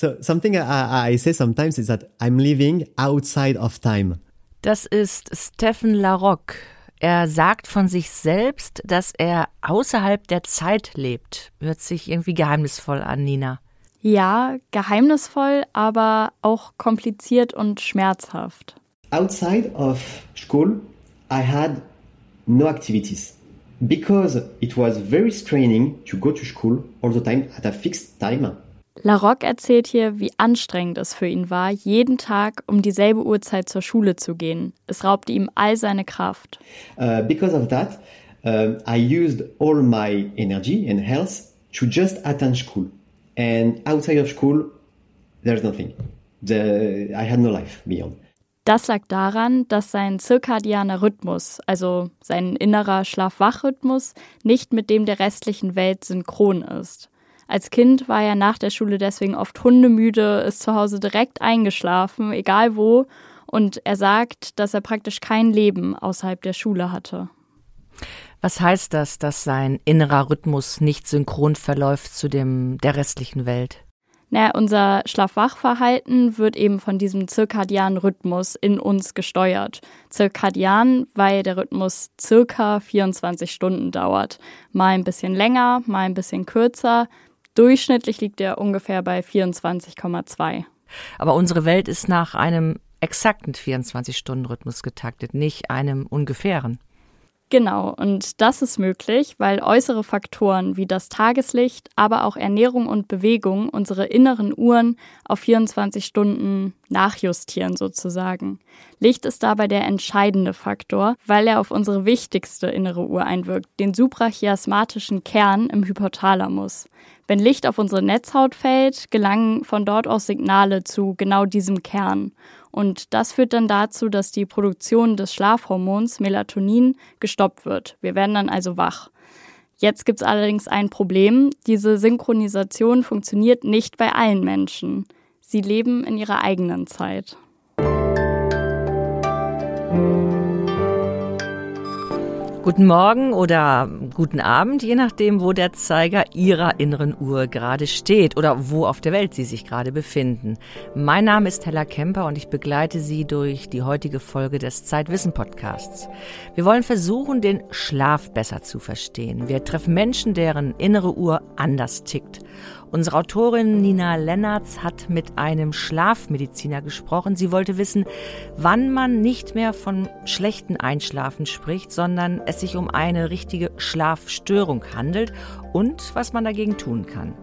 So something I, I say sometimes is that I'm living outside of time. Das ist Stephen Larocque. Er sagt von sich selbst, dass er außerhalb der Zeit lebt. Hört sich irgendwie geheimnisvoll an, Nina. Ja, geheimnisvoll, aber auch kompliziert und schmerzhaft. Outside of school, I had no activities because it was very straining to go to school all the time at a fixed time. Larocque erzählt hier, wie anstrengend es für ihn war, jeden Tag um dieselbe Uhrzeit zur Schule zu gehen. Es raubte ihm all seine Kraft. Uh, because of that, uh, I used all my energy and health to just attend school. And outside of school, there's nothing. The, I had no life beyond. Das lag daran, dass sein zirkadianer Rhythmus, also sein innerer Schlaf-Wach-Rhythmus, nicht mit dem der restlichen Welt synchron ist. Als Kind war er nach der Schule deswegen oft hundemüde, ist zu Hause direkt eingeschlafen, egal wo, und er sagt, dass er praktisch kein Leben außerhalb der Schule hatte. Was heißt das, dass sein innerer Rhythmus nicht synchron verläuft zu dem der restlichen Welt? Naja, unser Schlaf-Wach-Verhalten wird eben von diesem zirkadianen Rhythmus in uns gesteuert. Zirkadian, weil der Rhythmus circa 24 Stunden dauert. Mal ein bisschen länger, mal ein bisschen kürzer. Durchschnittlich liegt er ungefähr bei 24,2. Aber unsere Welt ist nach einem exakten 24-Stunden-Rhythmus getaktet, nicht einem ungefähren. Genau, und das ist möglich, weil äußere Faktoren wie das Tageslicht, aber auch Ernährung und Bewegung unsere inneren Uhren auf 24 Stunden nachjustieren sozusagen. Licht ist dabei der entscheidende Faktor, weil er auf unsere wichtigste innere Uhr einwirkt, den suprachiasmatischen Kern im Hypothalamus. Wenn Licht auf unsere Netzhaut fällt, gelangen von dort aus Signale zu genau diesem Kern. Und das führt dann dazu, dass die Produktion des Schlafhormons Melatonin gestoppt wird. Wir werden dann also wach. Jetzt gibt es allerdings ein Problem. Diese Synchronisation funktioniert nicht bei allen Menschen. Sie leben in ihrer eigenen Zeit. Guten Morgen oder guten Abend, je nachdem, wo der Zeiger Ihrer inneren Uhr gerade steht oder wo auf der Welt Sie sich gerade befinden. Mein Name ist Hella Kemper und ich begleite Sie durch die heutige Folge des Zeitwissen Podcasts. Wir wollen versuchen, den Schlaf besser zu verstehen. Wir treffen Menschen, deren innere Uhr anders tickt. Unsere Autorin Nina Lennartz hat mit einem Schlafmediziner gesprochen. Sie wollte wissen, wann man nicht mehr von schlechten Einschlafen spricht, sondern es sich um eine richtige Schlafstörung handelt und was man dagegen tun kann.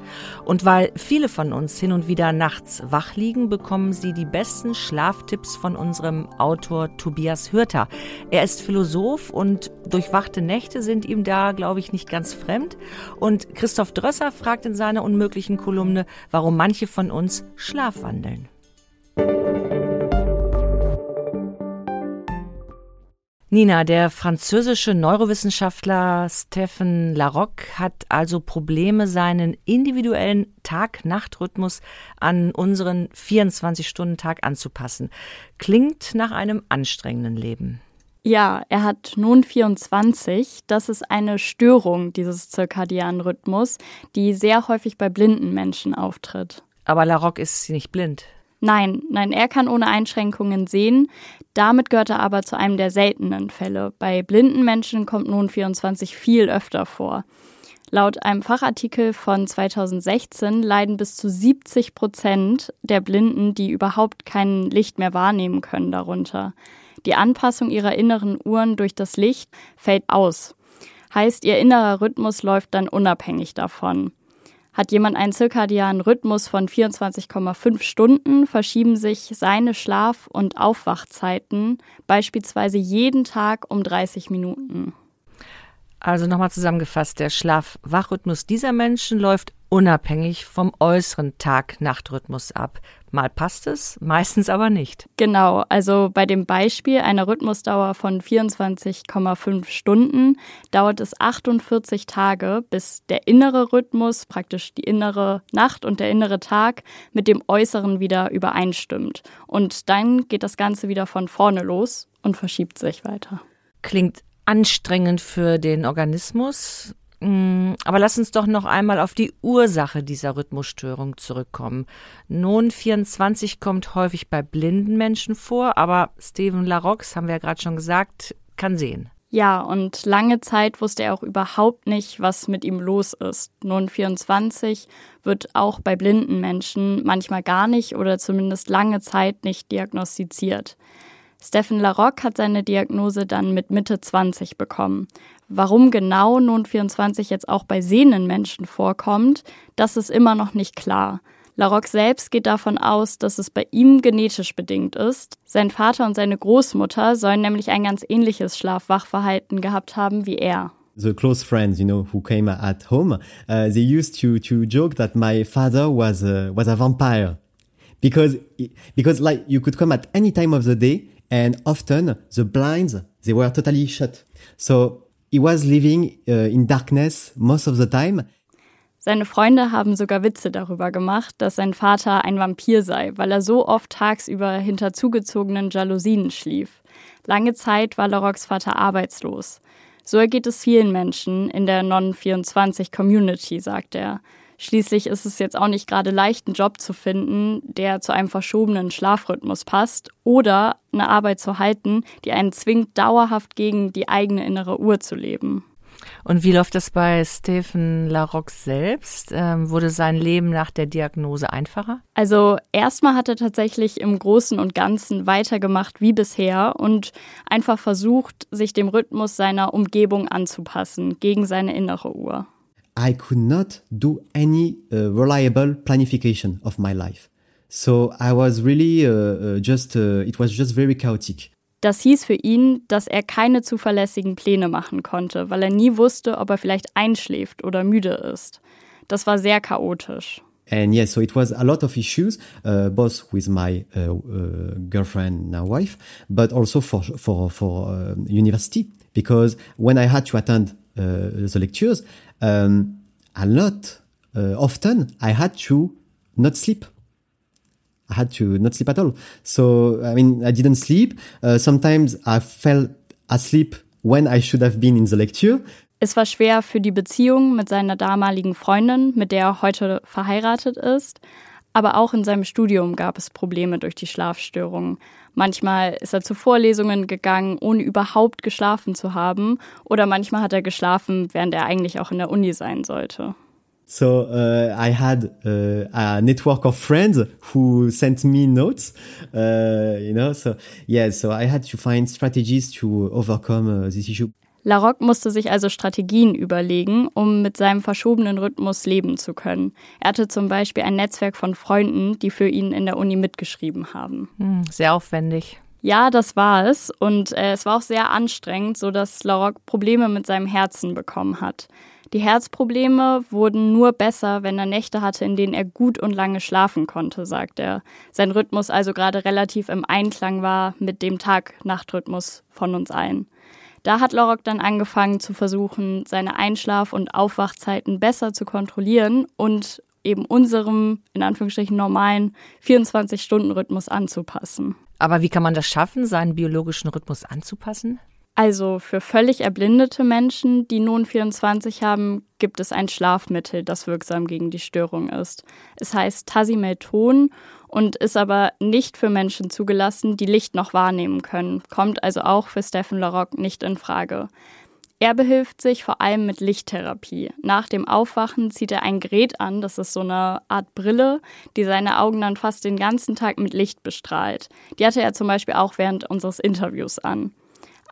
Und weil viele von uns hin und wieder nachts wach liegen, bekommen Sie die besten Schlaftipps von unserem Autor Tobias Hürter. Er ist Philosoph und durchwachte Nächte sind ihm da, glaube ich, nicht ganz fremd. Und Christoph Drösser fragt in seiner unmöglichen Kolumne, warum manche von uns schlafwandeln. Nina, der französische Neurowissenschaftler Stephen Larocque hat also Probleme, seinen individuellen Tag-Nacht-Rhythmus an unseren 24-Stunden-Tag anzupassen. Klingt nach einem anstrengenden Leben. Ja, er hat nun 24. Das ist eine Störung dieses zirkadianen Rhythmus, die sehr häufig bei blinden Menschen auftritt. Aber Larocque ist nicht blind. Nein, nein, er kann ohne Einschränkungen sehen. Damit gehört er aber zu einem der seltenen Fälle. Bei blinden Menschen kommt nun 24 viel öfter vor. Laut einem Fachartikel von 2016 leiden bis zu 70 Prozent der Blinden, die überhaupt kein Licht mehr wahrnehmen können, darunter. Die Anpassung ihrer inneren Uhren durch das Licht fällt aus. Heißt, ihr innerer Rhythmus läuft dann unabhängig davon. Hat jemand einen zirkadianen Rhythmus von 24,5 Stunden, verschieben sich seine Schlaf- und Aufwachzeiten beispielsweise jeden Tag um 30 Minuten. Also nochmal zusammengefasst, der Schlaf-Wach-Rhythmus dieser Menschen läuft unabhängig vom äußeren Tag-Nacht-Rhythmus ab. Mal passt es, meistens aber nicht. Genau, also bei dem Beispiel einer Rhythmusdauer von 24,5 Stunden dauert es 48 Tage, bis der innere Rhythmus, praktisch die innere Nacht und der innere Tag, mit dem äußeren wieder übereinstimmt. Und dann geht das Ganze wieder von vorne los und verschiebt sich weiter. Klingt anstrengend für den Organismus. Mm, aber lass uns doch noch einmal auf die Ursache dieser Rhythmusstörung zurückkommen. Non 24 kommt häufig bei blinden Menschen vor, aber Steven Larox, haben wir ja gerade schon gesagt, kann sehen. Ja, und lange Zeit wusste er auch überhaupt nicht, was mit ihm los ist. Non 24 wird auch bei blinden Menschen manchmal gar nicht oder zumindest lange Zeit nicht diagnostiziert. Stephen Larocque hat seine Diagnose dann mit Mitte 20 bekommen. Warum genau nun 24 jetzt auch bei sehenden Menschen vorkommt, das ist immer noch nicht klar. Larocque selbst geht davon aus, dass es bei ihm genetisch bedingt ist. Sein Vater und seine Großmutter sollen nämlich ein ganz ähnliches Schlafwachverhalten gehabt haben wie er. The close friends, you know, who came at home, uh, they used to to joke that my father was a, was a vampire, because because like you could come at any time of the day and often the blinds they were totally shut. So he was living uh, in darkness most of the time. Seine Freunde haben sogar Witze darüber gemacht, dass sein Vater ein Vampir sei, weil er so oft tagsüber hinter zugezogenen Jalousien schlief. Lange Zeit war Larocs Vater arbeitslos. So ergeht es vielen Menschen in der Non-24-Community, sagt er. Schließlich ist es jetzt auch nicht gerade leicht, einen Job zu finden, der zu einem verschobenen Schlafrhythmus passt oder eine Arbeit zu halten, die einen zwingt, dauerhaft gegen die eigene innere Uhr zu leben. Und wie läuft das bei Stephen Larocque selbst? Ähm, wurde sein Leben nach der Diagnose einfacher? Also erstmal hat er tatsächlich im Großen und Ganzen weitergemacht wie bisher und einfach versucht, sich dem Rhythmus seiner Umgebung anzupassen, gegen seine innere Uhr. I could not do any uh, reliable planification of my life. So I was really uh, uh, just, uh, it was just very chaotic. Das hieß für ihn, dass er keine zuverlässigen Pläne machen konnte, weil er nie wusste, ob er vielleicht einschläft oder müde ist. Das war sehr chaotisch. And yes, so it was a lot of issues, uh, both with my uh, uh, girlfriend, now wife, but also for for for uh, university, because when I had to attend uh, the lectures, um, a lot uh, often I had to not sleep. I had to not sleep at all. So, I mean, I didn't sleep. Uh, sometimes I fell asleep when I should have been in the lecture. Es war schwer für die Beziehung mit seiner damaligen Freundin, mit der er heute verheiratet ist. Aber auch in seinem Studium gab es Probleme durch die Schlafstörungen. Manchmal ist er zu Vorlesungen gegangen, ohne überhaupt geschlafen zu haben. Oder manchmal hat er geschlafen, während er eigentlich auch in der Uni sein sollte. So uh, I had uh, a network of friends who sent me notes, uh, you know. So yeah, so I had to find strategies to overcome uh, this issue. Larocque musste sich also Strategien überlegen, um mit seinem verschobenen Rhythmus leben zu können. Er hatte zum Beispiel ein Netzwerk von Freunden, die für ihn in der Uni mitgeschrieben haben. Hm, sehr aufwendig. Ja, das war es. Und äh, es war auch sehr anstrengend, sodass Larocque Probleme mit seinem Herzen bekommen hat. Die Herzprobleme wurden nur besser, wenn er Nächte hatte, in denen er gut und lange schlafen konnte, sagt er. Sein Rhythmus also gerade relativ im Einklang war mit dem Tag-Nacht-Rhythmus von uns allen. Da hat Lorok dann angefangen zu versuchen, seine Einschlaf- und Aufwachzeiten besser zu kontrollieren und eben unserem, in Anführungsstrichen, normalen 24-Stunden-Rhythmus anzupassen. Aber wie kann man das schaffen, seinen biologischen Rhythmus anzupassen? Also für völlig erblindete Menschen, die nun 24 haben, gibt es ein Schlafmittel, das wirksam gegen die Störung ist. Es heißt Tasimelton und ist aber nicht für Menschen zugelassen, die Licht noch wahrnehmen können, kommt also auch für Stephen Larocque nicht in Frage. Er behilft sich vor allem mit Lichttherapie. Nach dem Aufwachen zieht er ein Gerät an, das ist so eine Art Brille, die seine Augen dann fast den ganzen Tag mit Licht bestrahlt. Die hatte er zum Beispiel auch während unseres Interviews an.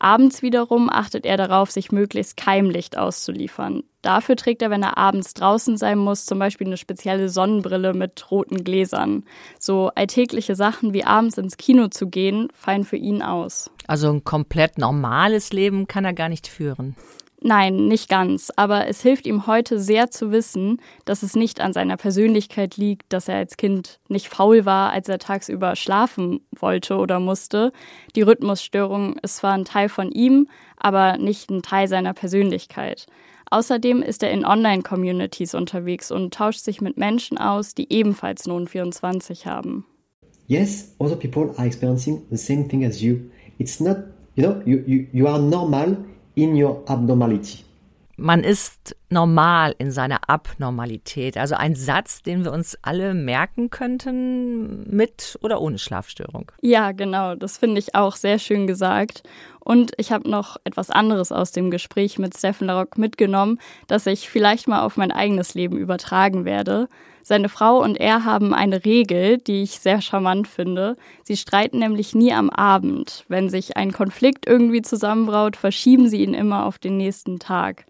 Abends wiederum achtet er darauf, sich möglichst Keimlicht auszuliefern. Dafür trägt er, wenn er abends draußen sein muss, zum Beispiel eine spezielle Sonnenbrille mit roten Gläsern. So alltägliche Sachen wie abends ins Kino zu gehen, fallen für ihn aus. Also ein komplett normales Leben kann er gar nicht führen. Nein, nicht ganz. Aber es hilft ihm heute sehr zu wissen, dass es nicht an seiner Persönlichkeit liegt, dass er als Kind nicht faul war, als er tagsüber schlafen wollte oder musste. Die Rhythmusstörung ist zwar ein Teil von ihm, aber nicht ein Teil seiner Persönlichkeit. Außerdem ist er in Online-Communities unterwegs und tauscht sich mit Menschen aus, die ebenfalls nun 24 haben. Yes, other people are experiencing the same thing as you. It's not, you know, you, you, you are normal in your abnormality. man ist normal in seiner Abnormalität. Also ein Satz, den wir uns alle merken könnten, mit oder ohne Schlafstörung. Ja, genau. Das finde ich auch sehr schön gesagt. Und ich habe noch etwas anderes aus dem Gespräch mit Steffen Larock mitgenommen, das ich vielleicht mal auf mein eigenes Leben übertragen werde. Seine Frau und er haben eine Regel, die ich sehr charmant finde. Sie streiten nämlich nie am Abend. Wenn sich ein Konflikt irgendwie zusammenbraut, verschieben sie ihn immer auf den nächsten Tag.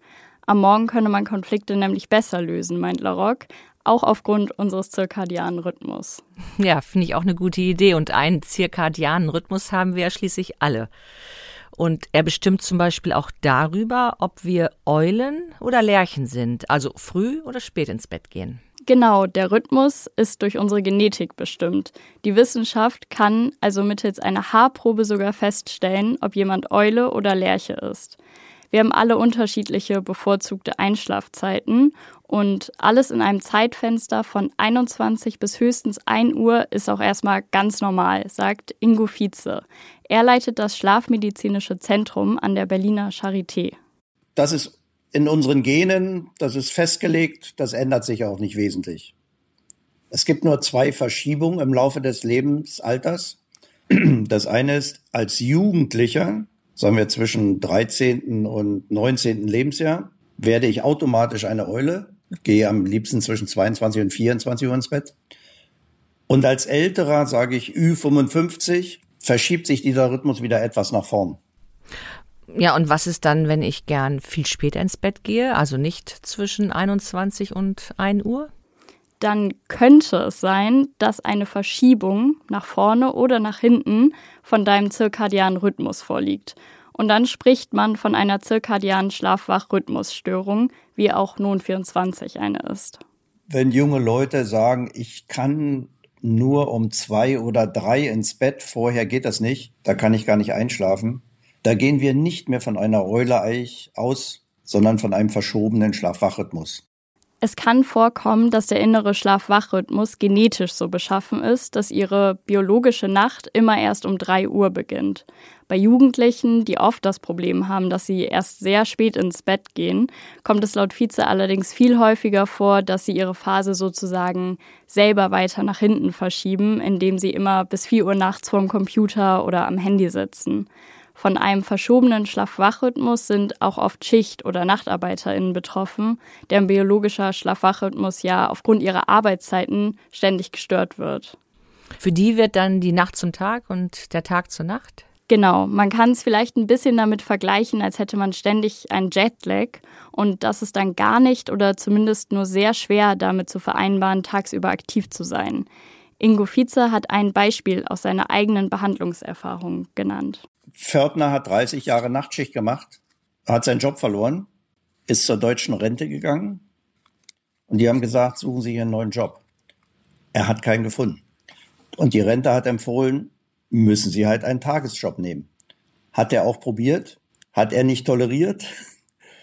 Am Morgen könne man Konflikte nämlich besser lösen, meint Larock, auch aufgrund unseres zirkadianen Rhythmus. Ja, finde ich auch eine gute Idee. Und einen zirkadianen Rhythmus haben wir ja schließlich alle. Und er bestimmt zum Beispiel auch darüber, ob wir Eulen oder Lerchen sind, also früh oder spät ins Bett gehen. Genau, der Rhythmus ist durch unsere Genetik bestimmt. Die Wissenschaft kann also mittels einer Haarprobe sogar feststellen, ob jemand Eule oder Lerche ist. Wir haben alle unterschiedliche bevorzugte Einschlafzeiten und alles in einem Zeitfenster von 21 bis höchstens 1 Uhr ist auch erstmal ganz normal, sagt Ingo Vize. Er leitet das Schlafmedizinische Zentrum an der Berliner Charité. Das ist in unseren Genen, das ist festgelegt, das ändert sich auch nicht wesentlich. Es gibt nur zwei Verschiebungen im Laufe des Lebensalters. Das eine ist als Jugendlicher sagen wir zwischen 13. und 19. Lebensjahr, werde ich automatisch eine Eule, gehe am liebsten zwischen 22 und 24 Uhr ins Bett. Und als älterer, sage ich Ü55, verschiebt sich dieser Rhythmus wieder etwas nach vorn. Ja, und was ist dann, wenn ich gern viel später ins Bett gehe, also nicht zwischen 21 und 1 Uhr? dann könnte es sein, dass eine Verschiebung nach vorne oder nach hinten von deinem zirkadianen Rhythmus vorliegt. Und dann spricht man von einer zirkadianen Schlafwach-Rhythmusstörung, wie auch nun 24 eine ist. Wenn junge Leute sagen, ich kann nur um zwei oder drei ins Bett, vorher geht das nicht, da kann ich gar nicht einschlafen, da gehen wir nicht mehr von einer Eule-Eich aus, sondern von einem verschobenen Schlafwachrhythmus. Es kann vorkommen, dass der innere Schlaf-Wach-Rhythmus genetisch so beschaffen ist, dass ihre biologische Nacht immer erst um drei Uhr beginnt. Bei Jugendlichen, die oft das Problem haben, dass sie erst sehr spät ins Bett gehen, kommt es laut Vize allerdings viel häufiger vor, dass sie ihre Phase sozusagen selber weiter nach hinten verschieben, indem sie immer bis vier Uhr nachts vorm Computer oder am Handy sitzen. Von einem verschobenen Schlaf-Wach-Rhythmus sind auch oft Schicht- oder NachtarbeiterInnen betroffen, deren biologischer Schlaf-Wach-Rhythmus ja aufgrund ihrer Arbeitszeiten ständig gestört wird. Für die wird dann die Nacht zum Tag und der Tag zur Nacht? Genau, man kann es vielleicht ein bisschen damit vergleichen, als hätte man ständig einen Jetlag und das ist dann gar nicht oder zumindest nur sehr schwer damit zu vereinbaren, tagsüber aktiv zu sein. Ingo Vize hat ein Beispiel aus seiner eigenen Behandlungserfahrung genannt. Pförtner hat 30 Jahre Nachtschicht gemacht, hat seinen Job verloren, ist zur deutschen Rente gegangen und die haben gesagt, suchen Sie hier einen neuen Job. Er hat keinen gefunden. Und die Rente hat empfohlen, müssen Sie halt einen Tagesjob nehmen. Hat er auch probiert, hat er nicht toleriert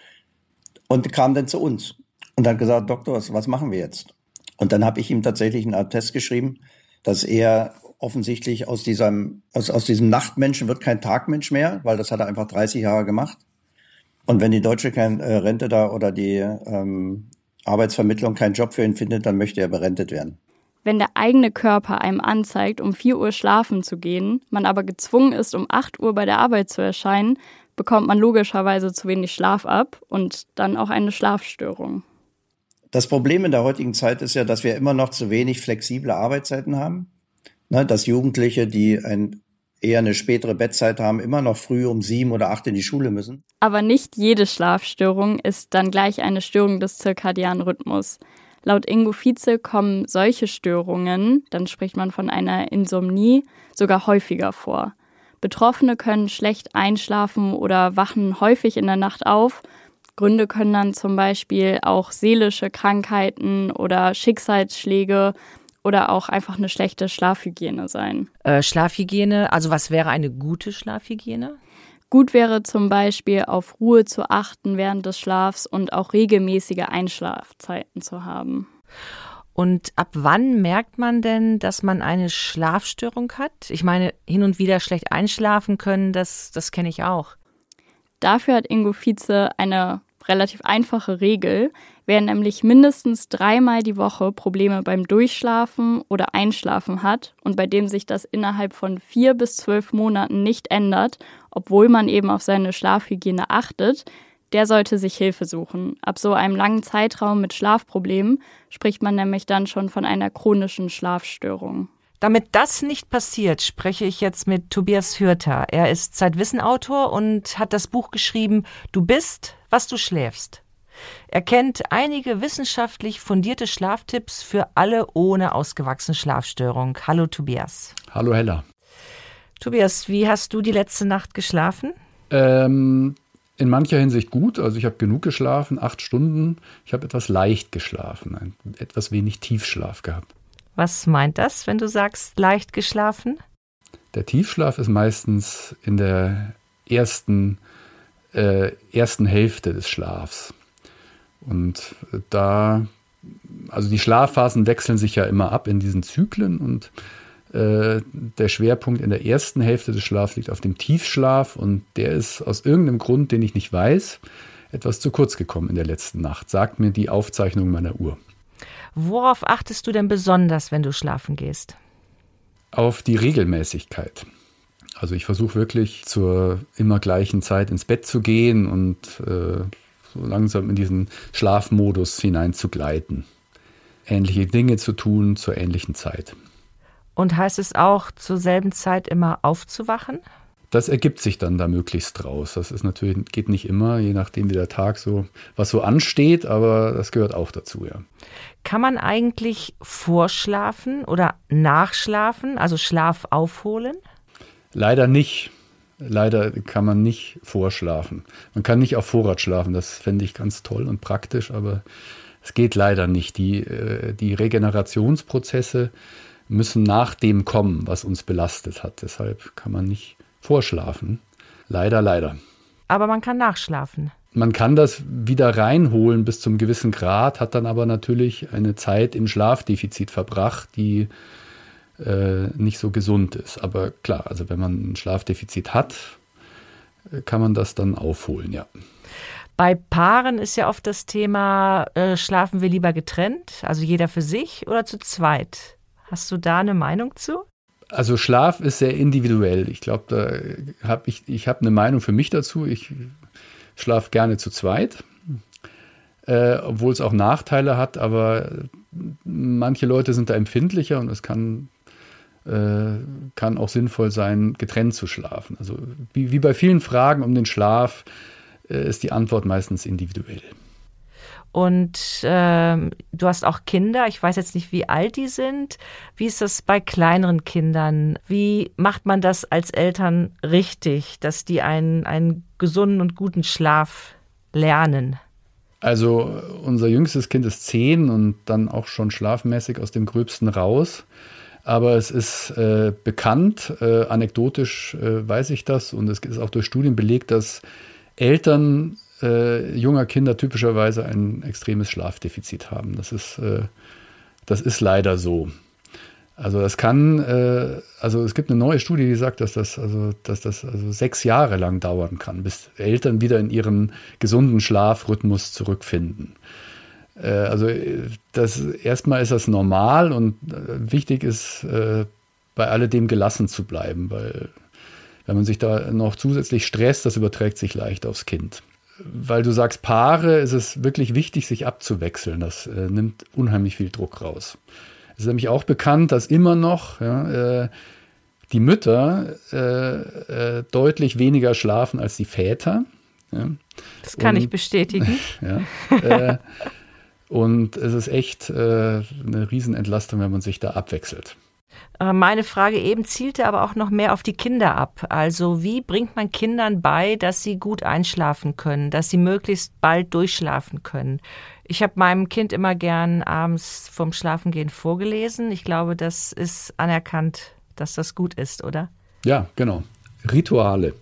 und kam dann zu uns und hat gesagt, Doktor, was machen wir jetzt? Und dann habe ich ihm tatsächlich einen Attest geschrieben, dass er offensichtlich aus diesem, aus, aus diesem Nachtmenschen wird kein Tagmensch mehr, weil das hat er einfach 30 Jahre gemacht. Und wenn die deutsche kein, äh, Rente da oder die ähm, Arbeitsvermittlung keinen Job für ihn findet, dann möchte er berentet werden. Wenn der eigene Körper einem anzeigt, um 4 Uhr schlafen zu gehen, man aber gezwungen ist, um 8 Uhr bei der Arbeit zu erscheinen, bekommt man logischerweise zu wenig Schlaf ab und dann auch eine Schlafstörung. Das Problem in der heutigen Zeit ist ja, dass wir immer noch zu wenig flexible Arbeitszeiten haben ne, dass Jugendliche, die ein, eher eine spätere Bettzeit haben, immer noch früh um sieben oder acht in die Schule müssen. Aber nicht jede Schlafstörung ist dann gleich eine Störung des zirkadianen Rhythmus. Laut Ingo Vize kommen solche Störungen, dann spricht man von einer Insomnie, sogar häufiger vor. Betroffene können schlecht einschlafen oder wachen häufig in der Nacht auf. Gründe können dann zum Beispiel auch seelische Krankheiten oder Schicksalsschläge oder auch einfach eine schlechte Schlafhygiene sein. Äh, Schlafhygiene, also was wäre eine gute Schlafhygiene? Gut wäre zum Beispiel auf Ruhe zu achten während des Schlafs und auch regelmäßige Einschlafzeiten zu haben. Und ab wann merkt man denn, dass man eine Schlafstörung hat? Ich meine, hin und wieder schlecht einschlafen können, das, das kenne ich auch. Dafür hat Ingo Vize eine relativ einfache Regel. Wer nämlich mindestens dreimal die Woche Probleme beim Durchschlafen oder Einschlafen hat und bei dem sich das innerhalb von vier bis zwölf Monaten nicht ändert, obwohl man eben auf seine Schlafhygiene achtet, der sollte sich Hilfe suchen. Ab so einem langen Zeitraum mit Schlafproblemen spricht man nämlich dann schon von einer chronischen Schlafstörung. Damit das nicht passiert, spreche ich jetzt mit Tobias Hürter. Er ist Zeitwissenautor und hat das Buch geschrieben Du bist, was du schläfst. Er kennt einige wissenschaftlich fundierte Schlaftipps für alle ohne ausgewachsene Schlafstörung. Hallo Tobias. Hallo Hella. Tobias, wie hast du die letzte Nacht geschlafen? Ähm, in mancher Hinsicht gut. Also ich habe genug geschlafen, acht Stunden. Ich habe etwas leicht geschlafen, etwas wenig Tiefschlaf gehabt. Was meint das, wenn du sagst leicht geschlafen? Der Tiefschlaf ist meistens in der ersten, äh, ersten Hälfte des Schlafs. Und da, also die Schlafphasen wechseln sich ja immer ab in diesen Zyklen und äh, der Schwerpunkt in der ersten Hälfte des Schlafs liegt auf dem Tiefschlaf und der ist aus irgendeinem Grund, den ich nicht weiß, etwas zu kurz gekommen in der letzten Nacht, sagt mir die Aufzeichnung meiner Uhr. Worauf achtest du denn besonders, wenn du schlafen gehst? Auf die Regelmäßigkeit. Also ich versuche wirklich zur immer gleichen Zeit ins Bett zu gehen und äh, so langsam in diesen Schlafmodus hinein zu gleiten. Ähnliche Dinge zu tun zur ähnlichen Zeit. Und heißt es auch, zur selben Zeit immer aufzuwachen? Das ergibt sich dann da möglichst draus. Das ist natürlich, geht nicht immer, je nachdem wie der Tag so, was so ansteht, aber das gehört auch dazu, ja. Kann man eigentlich vorschlafen oder nachschlafen, also Schlaf aufholen? Leider nicht. Leider kann man nicht vorschlafen. Man kann nicht auf Vorrat schlafen, das fände ich ganz toll und praktisch, aber es geht leider nicht. Die, äh, die Regenerationsprozesse müssen nach dem kommen, was uns belastet hat. Deshalb kann man nicht vorschlafen. Leider, leider. Aber man kann nachschlafen. Man kann das wieder reinholen bis zum gewissen Grad, hat dann aber natürlich eine Zeit im Schlafdefizit verbracht, die äh, nicht so gesund ist. Aber klar, also wenn man ein Schlafdefizit hat, äh, kann man das dann aufholen, ja. Bei Paaren ist ja oft das Thema, äh, schlafen wir lieber getrennt, also jeder für sich oder zu zweit? Hast du da eine Meinung zu? Also Schlaf ist sehr individuell. Ich glaube, da habe ich, ich habe eine Meinung für mich dazu. Ich schlafe gerne zu zweit, äh, obwohl es auch Nachteile hat, aber manche Leute sind da empfindlicher und es kann, äh, kann auch sinnvoll sein, getrennt zu schlafen. Also wie, wie bei vielen Fragen um den Schlaf äh, ist die Antwort meistens individuell. Und äh, du hast auch Kinder. Ich weiß jetzt nicht, wie alt die sind. Wie ist das bei kleineren Kindern? Wie macht man das als Eltern richtig, dass die einen, einen gesunden und guten Schlaf lernen? Also unser jüngstes Kind ist zehn und dann auch schon schlafmäßig aus dem Gröbsten raus. Aber es ist äh, bekannt, äh, anekdotisch äh, weiß ich das und es ist auch durch Studien belegt, dass Eltern äh, junger Kinder typischerweise ein extremes Schlafdefizit haben. Das ist, äh, das ist leider so. Also das kann, äh, also es gibt eine neue Studie, die sagt, dass das, also, dass das also sechs Jahre lang dauern kann, bis Eltern wieder in ihren gesunden Schlafrhythmus zurückfinden. Äh, also das erstmal ist das normal und äh, wichtig ist, äh, bei alledem gelassen zu bleiben, weil wenn man sich da noch zusätzlich stresst, das überträgt sich leicht aufs Kind weil du sagst Paare, ist es wirklich wichtig, sich abzuwechseln. Das äh, nimmt unheimlich viel Druck raus. Es ist nämlich auch bekannt, dass immer noch ja, äh, die Mütter äh, äh deutlich weniger schlafen als die Väter. Ja. Das kann und, ich bestätigen. ja, äh, und es ist echt äh, eine Riesenentlastung, wenn man sich da abwechselt. Äh, meine Frage eben zielte aber auch noch mehr auf die Kinder ab. Also wie bringt man Kindern bei, dass sie gut einschlafen können, dass sie möglichst bald durchschlafen können? Ich habe meinem Kind immer gern abends vom Schlafengehen vorgelesen. Ich glaube, das ist anerkannt, dass das gut ist, oder? Ja, genau. Rituale.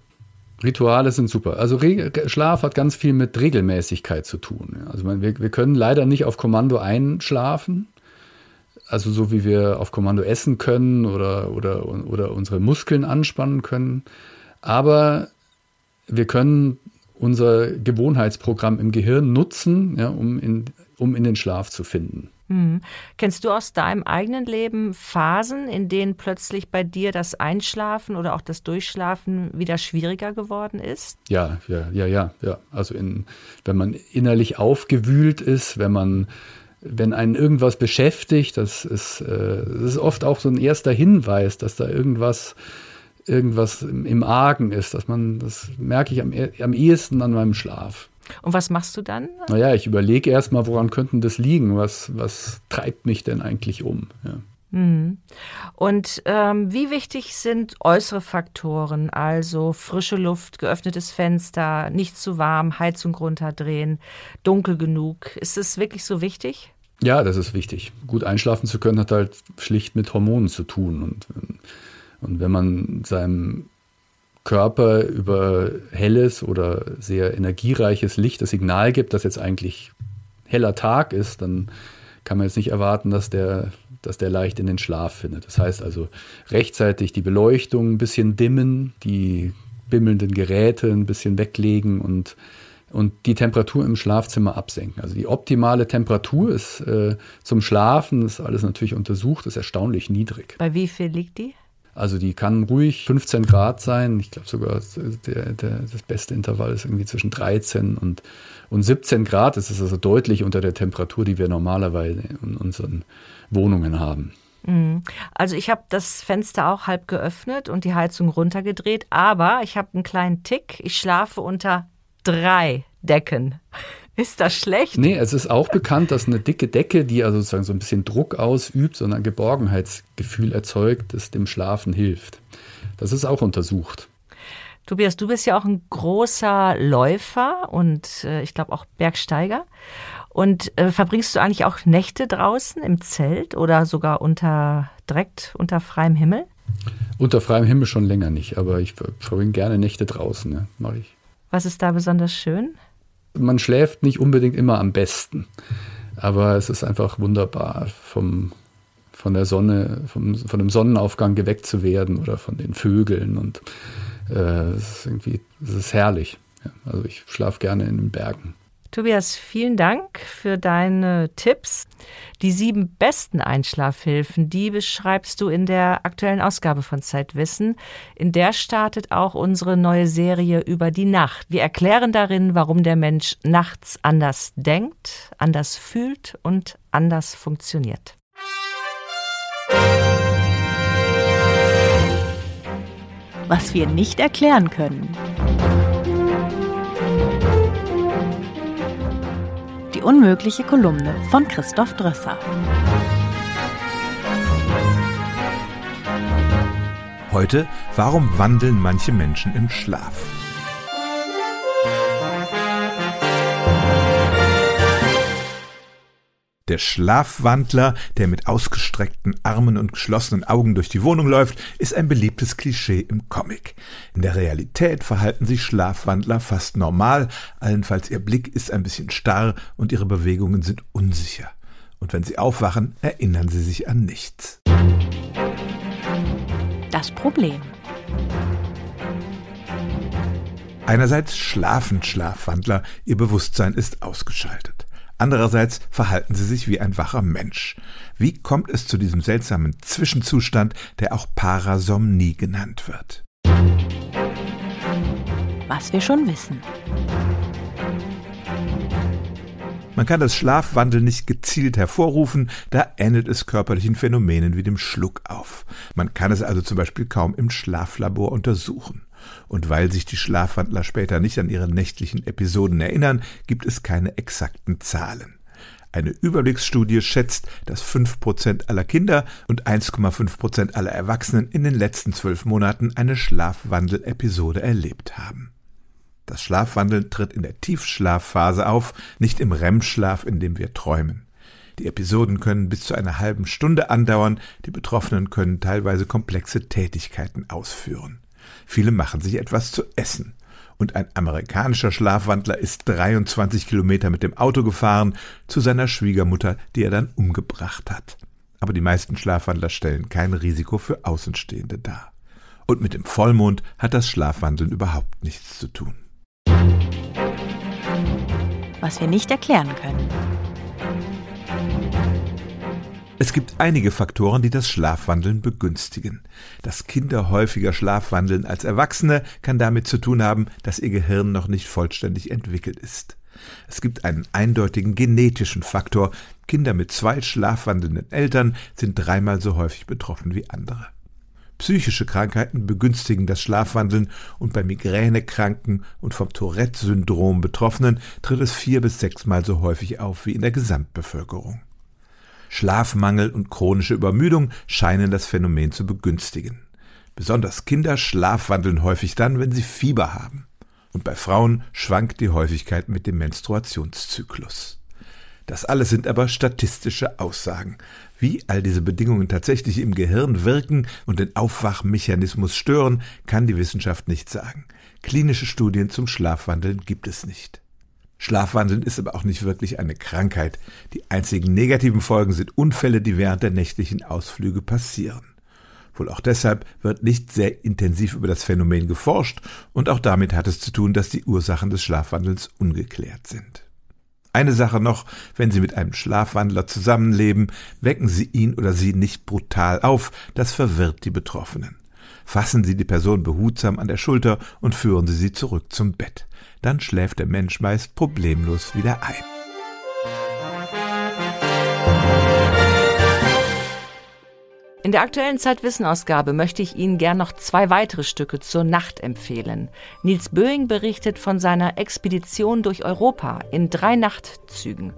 Rituale sind super. Also Re Schlaf hat ganz viel mit Regelmäßigkeit zu tun. Also wir, wir können leider nicht auf Kommando einschlafen also so wie wir auf Kommando essen können oder, oder, oder unsere Muskeln anspannen können. Aber wir können unser Gewohnheitsprogramm im Gehirn nutzen, ja, um, in, um in den Schlaf zu finden. Hm. Kennst du aus deinem eigenen Leben Phasen, in denen plötzlich bei dir das Einschlafen oder auch das Durchschlafen wieder schwieriger geworden ist? Ja, ja, ja, ja, ja. Also in, wenn man innerlich aufgewühlt ist, wenn man wenn einen irgendwas beschäftigt, das ist, äh, das ist oft auch so ein erster Hinweis, dass da irgendwas irgendwas im, im Argen ist, dass man, das merke ich am, am ehesten an meinem Schlaf. Und was machst du dann? Naja, ich überlege erstmal, woran könnte das liegen? Was, was treibt mich denn eigentlich um? Ja. Mhm. Und ähm, wie wichtig sind äußere Faktoren, also frische Luft, geöffnetes Fenster, nicht zu warm, Heizung runterdrehen, dunkel genug? Ist es wirklich so wichtig? Ja, das ist wichtig. Gut einschlafen zu können hat halt schlicht mit Hormonen zu tun. Und und wenn man seinem Körper über helles oder sehr energiereiches Licht das Signal gibt, dass jetzt eigentlich heller Tag ist, dann kann man jetzt nicht erwarten, dass der, dass der leicht in den Schlaf findet. Das heißt also rechtzeitig die Beleuchtung ein bisschen dimmen, die bimmelnden Geräte ein bisschen weglegen und, und die Temperatur im Schlafzimmer absenken. Also die optimale Temperatur ist äh, zum Schlafen, ist alles natürlich untersucht, ist erstaunlich niedrig. Bei wie viel liegt die? Also die kann ruhig 15 Grad sein. Ich glaube sogar, der, der, das beste Intervall ist irgendwie zwischen 13 und, und 17 Grad. Das ist also deutlich unter der Temperatur, die wir normalerweise in unseren Wohnungen haben. Mhm. Also ich habe das Fenster auch halb geöffnet und die Heizung runtergedreht, aber ich habe einen kleinen Tick. Ich schlafe unter drei Decken. Ist das schlecht? Nee, es ist auch bekannt, dass eine dicke Decke, die also sozusagen so ein bisschen Druck ausübt, so ein Geborgenheitsgefühl erzeugt, das dem Schlafen hilft. Das ist auch untersucht. Tobias, du bist ja auch ein großer Läufer und äh, ich glaube auch Bergsteiger. Und äh, verbringst du eigentlich auch Nächte draußen im Zelt oder sogar unter direkt unter freiem Himmel? Unter freiem Himmel schon länger nicht, aber ich verbringe gerne Nächte draußen, ja, mache ich. Was ist da besonders schön? Man schläft nicht unbedingt immer am besten. Aber es ist einfach wunderbar, vom, von der Sonne, vom, von dem Sonnenaufgang geweckt zu werden oder von den Vögeln. Und äh, es ist irgendwie, es ist herrlich. Ja, also ich schlafe gerne in den Bergen. Tobias, vielen Dank für deine Tipps. Die sieben besten Einschlafhilfen, die beschreibst du in der aktuellen Ausgabe von Zeitwissen. In der startet auch unsere neue Serie über die Nacht. Wir erklären darin, warum der Mensch nachts anders denkt, anders fühlt und anders funktioniert. Was wir nicht erklären können. Die unmögliche Kolumne von Christoph Drösser. Heute, warum wandeln manche Menschen im Schlaf? Der Schlafwandler, der mit ausgestreckten Armen und geschlossenen Augen durch die Wohnung läuft, ist ein beliebtes Klischee im Comic. In der Realität verhalten sich Schlafwandler fast normal, allenfalls ihr Blick ist ein bisschen starr und ihre Bewegungen sind unsicher. Und wenn sie aufwachen, erinnern sie sich an nichts. Das Problem. Einerseits schlafen Schlafwandler, ihr Bewusstsein ist ausgeschaltet. Andererseits verhalten sie sich wie ein wacher Mensch. Wie kommt es zu diesem seltsamen Zwischenzustand, der auch Parasomnie genannt wird? Was wir schon wissen. Man kann das Schlafwandel nicht gezielt hervorrufen, da ähnelt es körperlichen Phänomenen wie dem Schluck auf. Man kann es also zum Beispiel kaum im Schlaflabor untersuchen. Und weil sich die Schlafwandler später nicht an ihre nächtlichen Episoden erinnern, gibt es keine exakten Zahlen. Eine Überblicksstudie schätzt, dass 5% aller Kinder und 1,5% aller Erwachsenen in den letzten zwölf Monaten eine Schlafwandel-Episode erlebt haben. Das Schlafwandeln tritt in der Tiefschlafphase auf, nicht im REM-Schlaf, in dem wir träumen. Die Episoden können bis zu einer halben Stunde andauern, die Betroffenen können teilweise komplexe Tätigkeiten ausführen. Viele machen sich etwas zu essen. Und ein amerikanischer Schlafwandler ist 23 Kilometer mit dem Auto gefahren zu seiner Schwiegermutter, die er dann umgebracht hat. Aber die meisten Schlafwandler stellen kein Risiko für Außenstehende dar. Und mit dem Vollmond hat das Schlafwandeln überhaupt nichts zu tun. was wir nicht erklären können. Es gibt einige Faktoren, die das Schlafwandeln begünstigen. Dass Kinder häufiger schlafwandeln als Erwachsene, kann damit zu tun haben, dass ihr Gehirn noch nicht vollständig entwickelt ist. Es gibt einen eindeutigen genetischen Faktor. Kinder mit zwei schlafwandelnden Eltern sind dreimal so häufig betroffen wie andere. Psychische Krankheiten begünstigen das Schlafwandeln und bei Migränekranken und vom Tourette-Syndrom Betroffenen tritt es vier bis sechsmal so häufig auf wie in der Gesamtbevölkerung. Schlafmangel und chronische Übermüdung scheinen das Phänomen zu begünstigen. Besonders Kinder schlafwandeln häufig dann, wenn sie Fieber haben. Und bei Frauen schwankt die Häufigkeit mit dem Menstruationszyklus. Das alles sind aber statistische Aussagen. Wie all diese Bedingungen tatsächlich im Gehirn wirken und den Aufwachmechanismus stören, kann die Wissenschaft nicht sagen. Klinische Studien zum Schlafwandeln gibt es nicht. Schlafwandeln ist aber auch nicht wirklich eine Krankheit. Die einzigen negativen Folgen sind Unfälle, die während der nächtlichen Ausflüge passieren. Wohl auch deshalb wird nicht sehr intensiv über das Phänomen geforscht und auch damit hat es zu tun, dass die Ursachen des Schlafwandels ungeklärt sind. Eine Sache noch, wenn Sie mit einem Schlafwandler zusammenleben, wecken Sie ihn oder sie nicht brutal auf, das verwirrt die Betroffenen. Fassen Sie die Person behutsam an der Schulter und führen Sie sie zurück zum Bett. Dann schläft der Mensch meist problemlos wieder ein. In der aktuellen Zeitwissenausgabe möchte ich Ihnen gern noch zwei weitere Stücke zur Nacht empfehlen. Nils Böing berichtet von seiner Expedition durch Europa in drei Nachtzügen.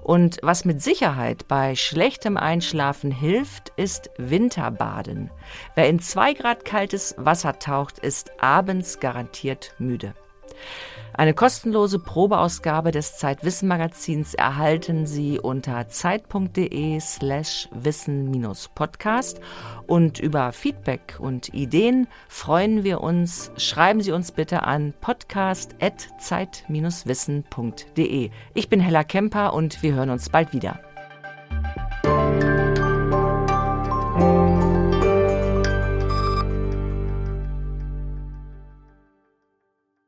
Und was mit Sicherheit bei schlechtem Einschlafen hilft, ist Winterbaden. Wer in zwei Grad kaltes Wasser taucht, ist abends garantiert müde. Eine kostenlose Probeausgabe des Zeitwissen-Magazins erhalten Sie unter zeit.de slash wissen-podcast und über Feedback und Ideen freuen wir uns. Schreiben Sie uns bitte an podcast.zeit-wissen.de. Ich bin Hella Kemper und wir hören uns bald wieder.